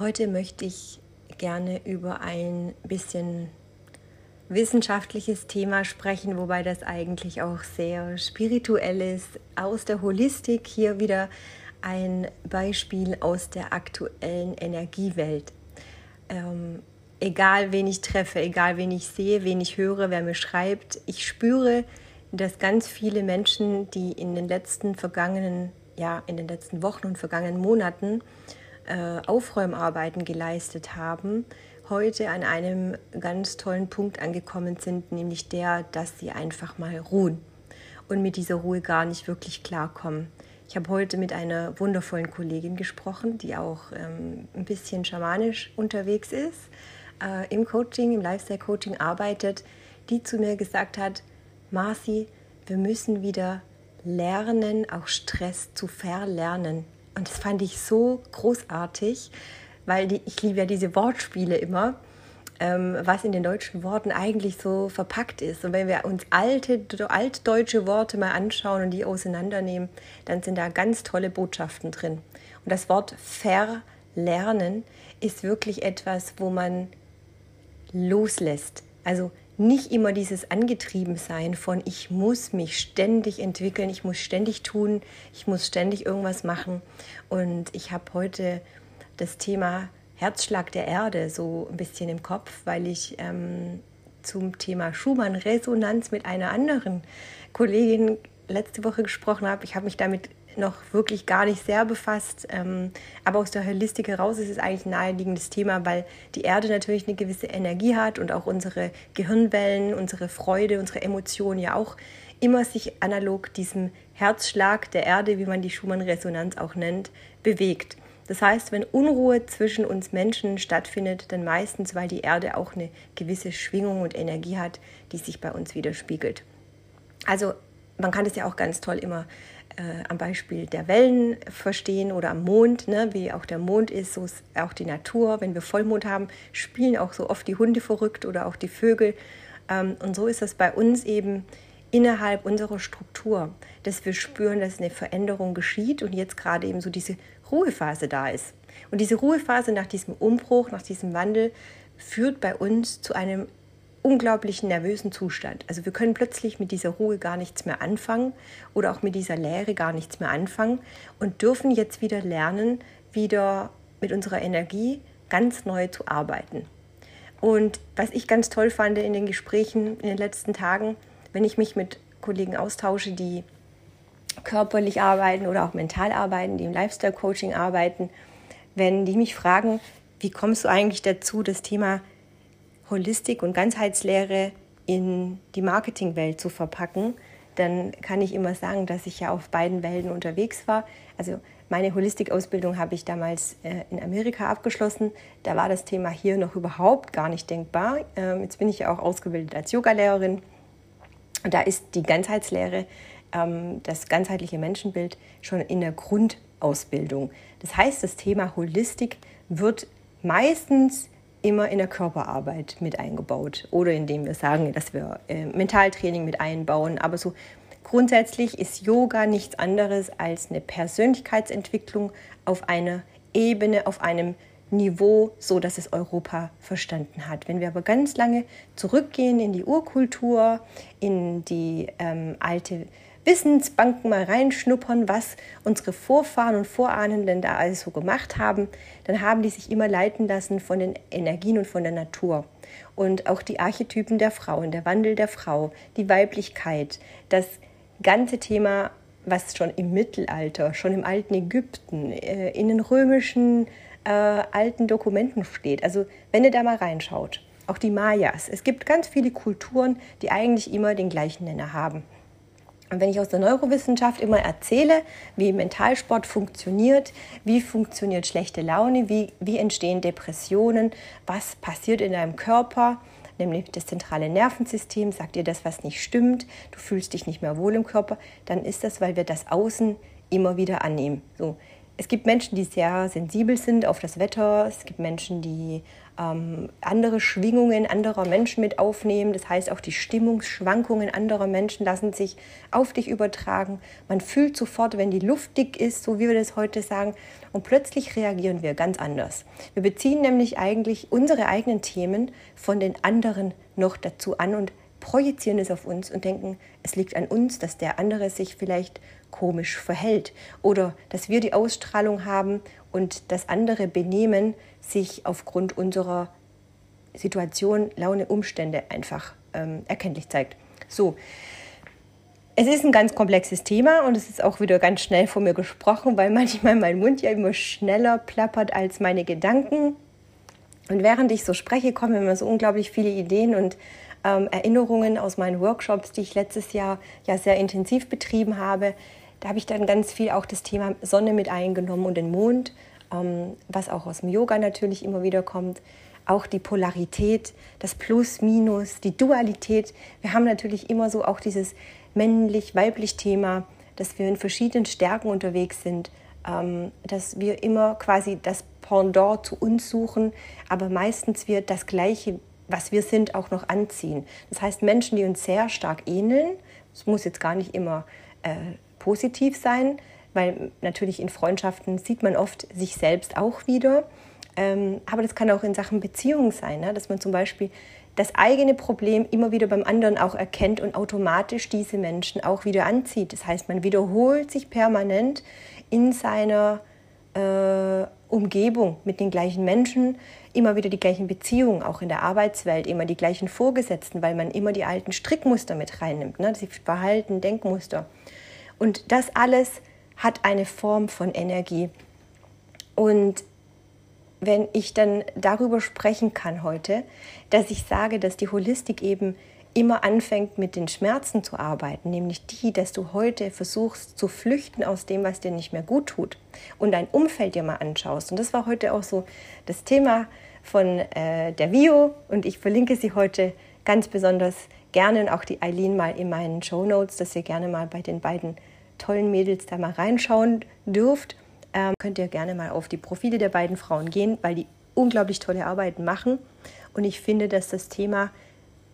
Heute möchte ich gerne über ein bisschen wissenschaftliches Thema sprechen, wobei das eigentlich auch sehr spirituell ist. Aus der Holistik hier wieder ein Beispiel aus der aktuellen Energiewelt. Ähm, egal wen ich treffe, egal wen ich sehe, wen ich höre, wer mir schreibt, ich spüre, dass ganz viele Menschen, die in den letzten vergangenen, ja, in den letzten Wochen und vergangenen Monaten äh, Aufräumarbeiten geleistet haben, heute an einem ganz tollen Punkt angekommen sind, nämlich der, dass sie einfach mal ruhen und mit dieser Ruhe gar nicht wirklich klarkommen. Ich habe heute mit einer wundervollen Kollegin gesprochen, die auch ähm, ein bisschen schamanisch unterwegs ist, äh, im Coaching, im Lifestyle-Coaching arbeitet, die zu mir gesagt hat, Marci, wir müssen wieder lernen, auch Stress zu verlernen. Und das fand ich so großartig, weil die, ich liebe ja diese Wortspiele immer, ähm, was in den deutschen Worten eigentlich so verpackt ist. Und wenn wir uns alte, altdeutsche Worte mal anschauen und die auseinandernehmen, dann sind da ganz tolle Botschaften drin. Und das Wort verlernen ist wirklich etwas, wo man loslässt. Also nicht immer dieses Angetriebensein von ich muss mich ständig entwickeln, ich muss ständig tun, ich muss ständig irgendwas machen. Und ich habe heute das Thema Herzschlag der Erde so ein bisschen im Kopf, weil ich ähm, zum Thema Schumann-Resonanz mit einer anderen Kollegin letzte Woche gesprochen habe. Ich habe mich damit noch wirklich gar nicht sehr befasst. Ähm, aber aus der Holistik heraus ist es eigentlich ein naheliegendes Thema, weil die Erde natürlich eine gewisse Energie hat und auch unsere Gehirnwellen, unsere Freude, unsere Emotionen ja auch immer sich analog diesem Herzschlag der Erde, wie man die Schumann-Resonanz auch nennt, bewegt. Das heißt, wenn Unruhe zwischen uns Menschen stattfindet, dann meistens, weil die Erde auch eine gewisse Schwingung und Energie hat, die sich bei uns widerspiegelt. Also man kann das ja auch ganz toll immer äh, am Beispiel der Wellen verstehen oder am Mond, ne, wie auch der Mond ist, so ist auch die Natur. Wenn wir Vollmond haben, spielen auch so oft die Hunde verrückt oder auch die Vögel. Ähm, und so ist das bei uns eben innerhalb unserer Struktur, dass wir spüren, dass eine Veränderung geschieht und jetzt gerade eben so diese Ruhephase da ist. Und diese Ruhephase nach diesem Umbruch, nach diesem Wandel führt bei uns zu einem unglaublichen nervösen Zustand. Also wir können plötzlich mit dieser Ruhe gar nichts mehr anfangen oder auch mit dieser Leere gar nichts mehr anfangen und dürfen jetzt wieder lernen, wieder mit unserer Energie ganz neu zu arbeiten. Und was ich ganz toll fand in den Gesprächen in den letzten Tagen, wenn ich mich mit Kollegen austausche, die körperlich arbeiten oder auch mental arbeiten, die im Lifestyle-Coaching arbeiten, wenn die mich fragen, wie kommst du eigentlich dazu, das Thema Holistik und Ganzheitslehre in die Marketingwelt zu verpacken, dann kann ich immer sagen, dass ich ja auf beiden Welten unterwegs war. Also meine Holistikausbildung habe ich damals äh, in Amerika abgeschlossen. Da war das Thema hier noch überhaupt gar nicht denkbar. Ähm, jetzt bin ich ja auch ausgebildet als Yogalehrerin. Da ist die Ganzheitslehre, ähm, das ganzheitliche Menschenbild schon in der Grundausbildung. Das heißt, das Thema Holistik wird meistens immer in der Körperarbeit mit eingebaut oder indem wir sagen, dass wir äh, Mentaltraining mit einbauen. Aber so grundsätzlich ist Yoga nichts anderes als eine Persönlichkeitsentwicklung auf einer Ebene, auf einem Niveau, so dass es Europa verstanden hat. Wenn wir aber ganz lange zurückgehen in die Urkultur, in die ähm, alte Wissensbanken mal reinschnuppern, was unsere Vorfahren und Vorahnen denn da alles so gemacht haben, dann haben die sich immer leiten lassen von den Energien und von der Natur. Und auch die Archetypen der Frauen, der Wandel der Frau, die Weiblichkeit, das ganze Thema, was schon im Mittelalter, schon im alten Ägypten, äh, in den römischen äh, alten Dokumenten steht. Also wenn ihr da mal reinschaut, auch die Mayas. Es gibt ganz viele Kulturen, die eigentlich immer den gleichen Nenner haben. Und wenn ich aus der Neurowissenschaft immer erzähle, wie Mentalsport funktioniert, wie funktioniert schlechte Laune, wie, wie entstehen Depressionen, was passiert in deinem Körper, nämlich das zentrale Nervensystem, sagt dir das, was nicht stimmt, du fühlst dich nicht mehr wohl im Körper, dann ist das, weil wir das Außen immer wieder annehmen. So, es gibt Menschen, die sehr sensibel sind auf das Wetter. Es gibt Menschen, die ähm, andere Schwingungen anderer Menschen mit aufnehmen. Das heißt, auch die Stimmungsschwankungen anderer Menschen lassen sich auf dich übertragen. Man fühlt sofort, wenn die Luft dick ist, so wie wir das heute sagen. Und plötzlich reagieren wir ganz anders. Wir beziehen nämlich eigentlich unsere eigenen Themen von den anderen noch dazu an und projizieren es auf uns und denken, es liegt an uns, dass der andere sich vielleicht komisch verhält oder dass wir die Ausstrahlung haben und das andere Benehmen sich aufgrund unserer Situation, Laune, Umstände einfach ähm, erkenntlich zeigt. So, es ist ein ganz komplexes Thema und es ist auch wieder ganz schnell vor mir gesprochen, weil manchmal mein Mund ja immer schneller plappert als meine Gedanken. Und während ich so spreche, kommen immer so unglaublich viele Ideen und ähm, Erinnerungen aus meinen Workshops, die ich letztes Jahr ja sehr intensiv betrieben habe. Da habe ich dann ganz viel auch das Thema Sonne mit eingenommen und den Mond, ähm, was auch aus dem Yoga natürlich immer wieder kommt. Auch die Polarität, das Plus, Minus, die Dualität. Wir haben natürlich immer so auch dieses männlich-weiblich-Thema, dass wir in verschiedenen Stärken unterwegs sind, ähm, dass wir immer quasi das Pendant zu uns suchen, aber meistens wird das Gleiche was wir sind, auch noch anziehen. Das heißt, Menschen, die uns sehr stark ähneln, es muss jetzt gar nicht immer äh, positiv sein, weil natürlich in Freundschaften sieht man oft sich selbst auch wieder. Ähm, aber das kann auch in Sachen Beziehung sein, ne? dass man zum Beispiel das eigene Problem immer wieder beim anderen auch erkennt und automatisch diese Menschen auch wieder anzieht. Das heißt, man wiederholt sich permanent in seiner äh, Umgebung mit den gleichen Menschen, immer wieder die gleichen Beziehungen, auch in der Arbeitswelt, immer die gleichen Vorgesetzten, weil man immer die alten Strickmuster mit reinnimmt, ne? das Verhalten, Denkmuster. Und das alles hat eine Form von Energie. Und wenn ich dann darüber sprechen kann heute, dass ich sage, dass die Holistik eben immer anfängt, mit den Schmerzen zu arbeiten, nämlich die, dass du heute versuchst zu flüchten aus dem, was dir nicht mehr gut tut und dein Umfeld dir mal anschaust. Und das war heute auch so das Thema von äh, der Vio und ich verlinke sie heute ganz besonders gerne und auch die Eileen mal in meinen Show Notes, dass ihr gerne mal bei den beiden tollen Mädels da mal reinschauen dürft. Ähm, könnt ihr gerne mal auf die Profile der beiden Frauen gehen, weil die unglaublich tolle Arbeiten machen. Und ich finde, dass das Thema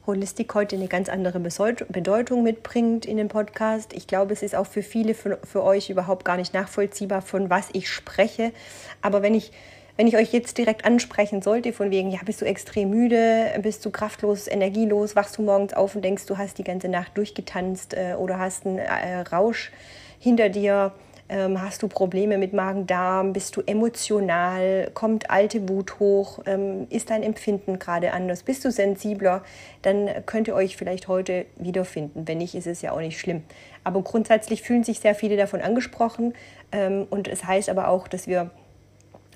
Holistik heute eine ganz andere Bedeutung mitbringt in dem Podcast. Ich glaube, es ist auch für viele für, für euch überhaupt gar nicht nachvollziehbar, von was ich spreche. Aber wenn ich, wenn ich euch jetzt direkt ansprechen sollte, von wegen, ja, bist du extrem müde, bist du kraftlos, energielos, wachst du morgens auf und denkst, du hast die ganze Nacht durchgetanzt äh, oder hast einen äh, Rausch hinter dir, ähm, hast du Probleme mit Magen-Darm? Bist du emotional? Kommt alte Wut hoch? Ähm, ist dein Empfinden gerade anders? Bist du sensibler? Dann könnt ihr euch vielleicht heute wiederfinden. Wenn nicht, ist es ja auch nicht schlimm. Aber grundsätzlich fühlen sich sehr viele davon angesprochen. Ähm, und es heißt aber auch, dass wir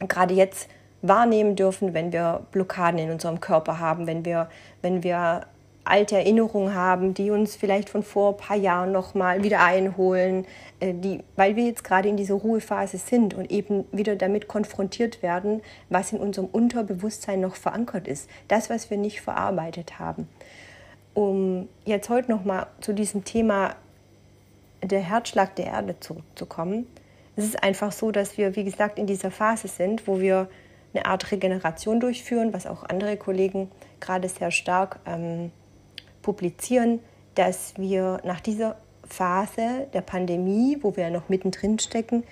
gerade jetzt wahrnehmen dürfen, wenn wir Blockaden in unserem Körper haben, wenn wir, wenn wir alte Erinnerungen haben, die uns vielleicht von vor ein paar Jahren nochmal wieder einholen, äh, die, weil wir jetzt gerade in dieser Ruhephase sind und eben wieder damit konfrontiert werden, was in unserem Unterbewusstsein noch verankert ist, das, was wir nicht verarbeitet haben. Um jetzt heute nochmal zu diesem Thema der Herzschlag der Erde zurückzukommen. Es ist einfach so, dass wir, wie gesagt, in dieser Phase sind, wo wir eine Art Regeneration durchführen, was auch andere Kollegen gerade sehr stark ähm, publizieren, dass wir nach dieser Phase der Pandemie, wo wir ja noch mittendrin stecken,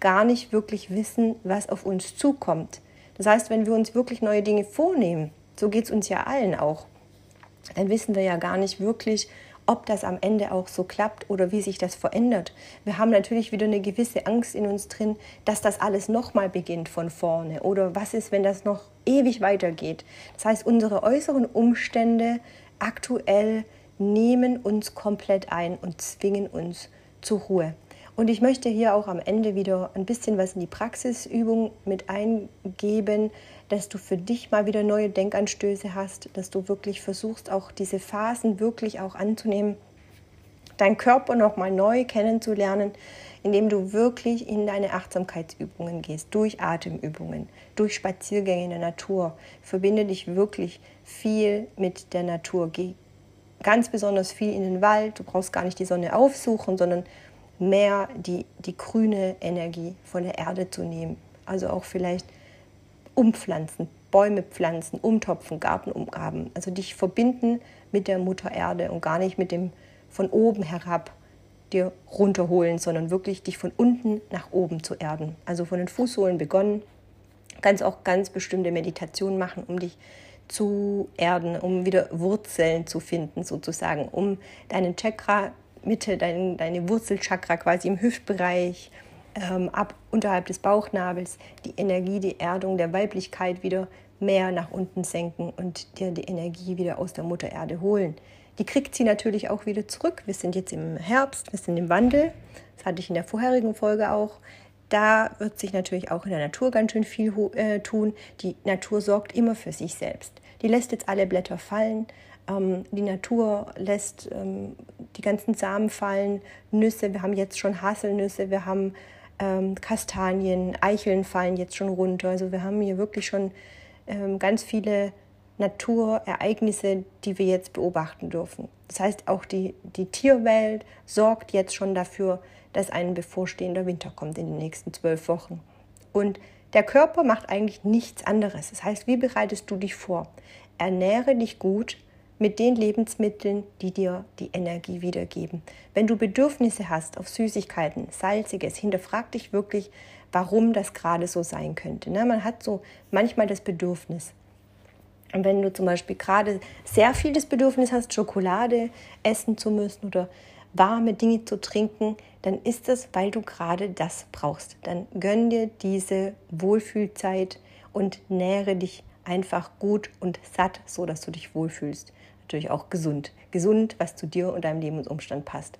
gar nicht wirklich wissen, was auf uns zukommt. Das heißt, wenn wir uns wirklich neue Dinge vornehmen, so geht es uns ja allen auch, dann wissen wir ja gar nicht wirklich, ob das am Ende auch so klappt oder wie sich das verändert. Wir haben natürlich wieder eine gewisse Angst in uns drin, dass das alles nochmal beginnt von vorne oder was ist, wenn das noch ewig weitergeht. Das heißt, unsere äußeren Umstände aktuell nehmen uns komplett ein und zwingen uns zur Ruhe. Und ich möchte hier auch am Ende wieder ein bisschen was in die Praxisübung mit eingeben, dass du für dich mal wieder neue Denkanstöße hast, dass du wirklich versuchst, auch diese Phasen wirklich auch anzunehmen, deinen Körper nochmal neu kennenzulernen, indem du wirklich in deine Achtsamkeitsübungen gehst, durch Atemübungen, durch Spaziergänge in der Natur. Verbinde dich wirklich viel mit der Natur. Geh ganz besonders viel in den Wald. Du brauchst gar nicht die Sonne aufsuchen, sondern mehr die, die grüne Energie von der Erde zu nehmen. Also auch vielleicht umpflanzen, Bäume pflanzen, umtopfen, Garten umgraben. Also dich verbinden mit der Mutter Erde und gar nicht mit dem von oben herab dir runterholen, sondern wirklich dich von unten nach oben zu erden. Also von den Fußsohlen begonnen, kannst auch ganz bestimmte Meditationen machen, um dich zu erden, um wieder Wurzeln zu finden, sozusagen, um deinen Chakra Mitte, dein, deine Wurzelchakra quasi im Hüftbereich, ähm, ab unterhalb des Bauchnabels, die Energie, die Erdung der Weiblichkeit wieder mehr nach unten senken und dir die Energie wieder aus der Mutter Erde holen. Die kriegt sie natürlich auch wieder zurück. Wir sind jetzt im Herbst, wir sind im Wandel. Das hatte ich in der vorherigen Folge auch. Da wird sich natürlich auch in der Natur ganz schön viel äh, tun. Die Natur sorgt immer für sich selbst. Die lässt jetzt alle Blätter fallen. Ähm, die Natur lässt ähm, die ganzen Samen fallen, Nüsse. Wir haben jetzt schon Haselnüsse, wir haben ähm, Kastanien, Eicheln fallen jetzt schon runter. Also wir haben hier wirklich schon ähm, ganz viele Naturereignisse, die wir jetzt beobachten dürfen. Das heißt, auch die, die Tierwelt sorgt jetzt schon dafür, dass ein bevorstehender Winter kommt in den nächsten zwölf Wochen. Und der Körper macht eigentlich nichts anderes. Das heißt, wie bereitest du dich vor? Ernähre dich gut mit den Lebensmitteln, die dir die Energie wiedergeben. Wenn du Bedürfnisse hast auf Süßigkeiten, Salziges, hinterfrag dich wirklich, warum das gerade so sein könnte. Ne? Man hat so manchmal das Bedürfnis. Wenn du zum Beispiel gerade sehr viel das Bedürfnis hast, Schokolade essen zu müssen oder warme Dinge zu trinken, dann ist das, weil du gerade das brauchst. Dann gönn dir diese Wohlfühlzeit und nähre dich einfach gut und satt, so dass du dich wohlfühlst. Natürlich auch gesund. Gesund, was zu dir und deinem Lebensumstand passt.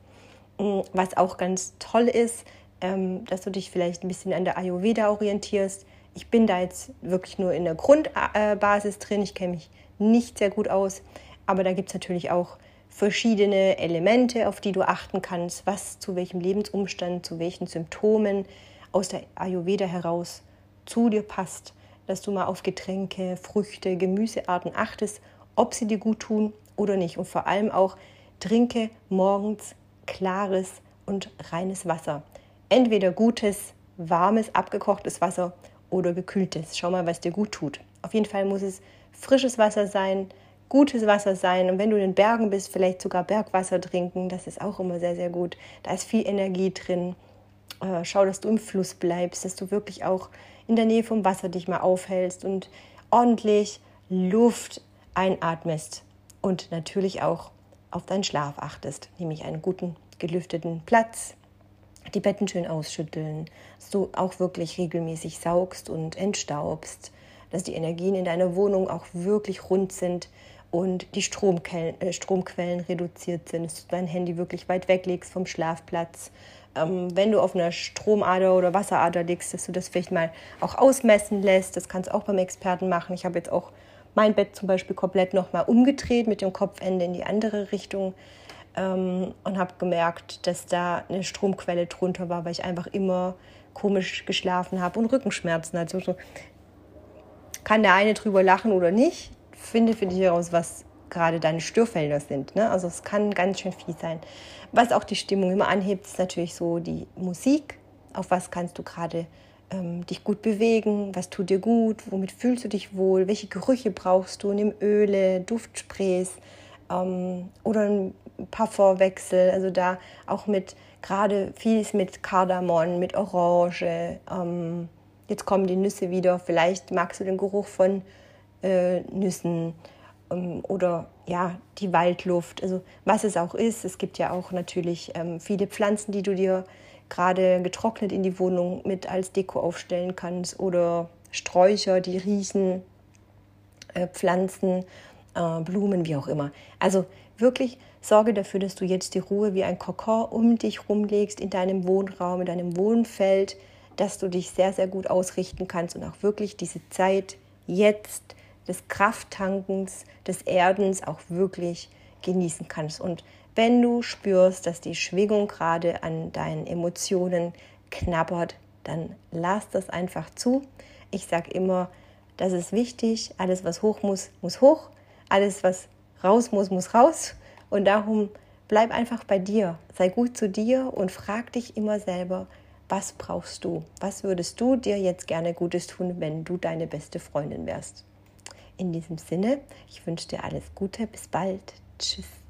Mm, was auch ganz toll ist, ähm, dass du dich vielleicht ein bisschen an der Ayurveda orientierst. Ich bin da jetzt wirklich nur in der Grundbasis drin. Ich kenne mich nicht sehr gut aus. Aber da gibt es natürlich auch verschiedene Elemente, auf die du achten kannst, was zu welchem Lebensumstand, zu welchen Symptomen aus der Ayurveda heraus zu dir passt, dass du mal auf Getränke, Früchte, Gemüsearten achtest, ob sie dir gut tun oder nicht. Und vor allem auch trinke morgens klares und reines Wasser. Entweder gutes, warmes, abgekochtes Wasser oder gekühltes. Schau mal, was dir gut tut. Auf jeden Fall muss es frisches Wasser sein, gutes Wasser sein. Und wenn du in den Bergen bist, vielleicht sogar Bergwasser trinken. Das ist auch immer sehr, sehr gut. Da ist viel Energie drin. Äh, schau, dass du im Fluss bleibst, dass du wirklich auch in der Nähe vom Wasser dich mal aufhältst und ordentlich Luft einatmest und natürlich auch auf deinen Schlaf achtest, nämlich einen guten gelüfteten Platz, die Betten schön ausschütteln, dass du auch wirklich regelmäßig saugst und entstaubst, dass die Energien in deiner Wohnung auch wirklich rund sind, und die Stromquellen, äh, Stromquellen reduziert sind, dass du dein Handy wirklich weit weglegst vom Schlafplatz. Ähm, wenn du auf einer Stromader oder Wasserader liegst, dass du das vielleicht mal auch ausmessen lässt. Das kannst du auch beim Experten machen. Ich habe jetzt auch mein Bett zum Beispiel komplett nochmal umgedreht mit dem Kopfende in die andere Richtung ähm, und habe gemerkt, dass da eine Stromquelle drunter war, weil ich einfach immer komisch geschlafen habe und Rückenschmerzen. Also so kann der eine drüber lachen oder nicht finde für dich heraus, was gerade deine Störfelder sind. Ne? Also es kann ganz schön viel sein. Was auch die Stimmung immer anhebt, ist natürlich so die Musik. Auf was kannst du gerade ähm, dich gut bewegen? Was tut dir gut? Womit fühlst du dich wohl? Welche Gerüche brauchst du? Nimm Öle, Duftsprays ähm, oder ein Parfumwechsel. Also da auch mit gerade vieles mit Kardamom, mit Orange. Ähm, jetzt kommen die Nüsse wieder. Vielleicht magst du den Geruch von äh, Nüssen ähm, oder ja, die Waldluft, also was es auch ist. Es gibt ja auch natürlich ähm, viele Pflanzen, die du dir gerade getrocknet in die Wohnung mit als Deko aufstellen kannst oder Sträucher, die riechen, äh, Pflanzen, äh, Blumen, wie auch immer. Also wirklich sorge dafür, dass du jetzt die Ruhe wie ein Kokon um dich rumlegst in deinem Wohnraum, in deinem Wohnfeld, dass du dich sehr, sehr gut ausrichten kannst und auch wirklich diese Zeit jetzt des Krafttankens, des Erdens auch wirklich genießen kannst. Und wenn du spürst, dass die Schwingung gerade an deinen Emotionen knabbert, dann lass das einfach zu. Ich sage immer, das ist wichtig. Alles, was hoch muss, muss hoch. Alles, was raus muss, muss raus. Und darum bleib einfach bei dir, sei gut zu dir und frag dich immer selber, was brauchst du? Was würdest du dir jetzt gerne Gutes tun, wenn du deine beste Freundin wärst? In diesem Sinne, ich wünsche dir alles Gute, bis bald. Tschüss.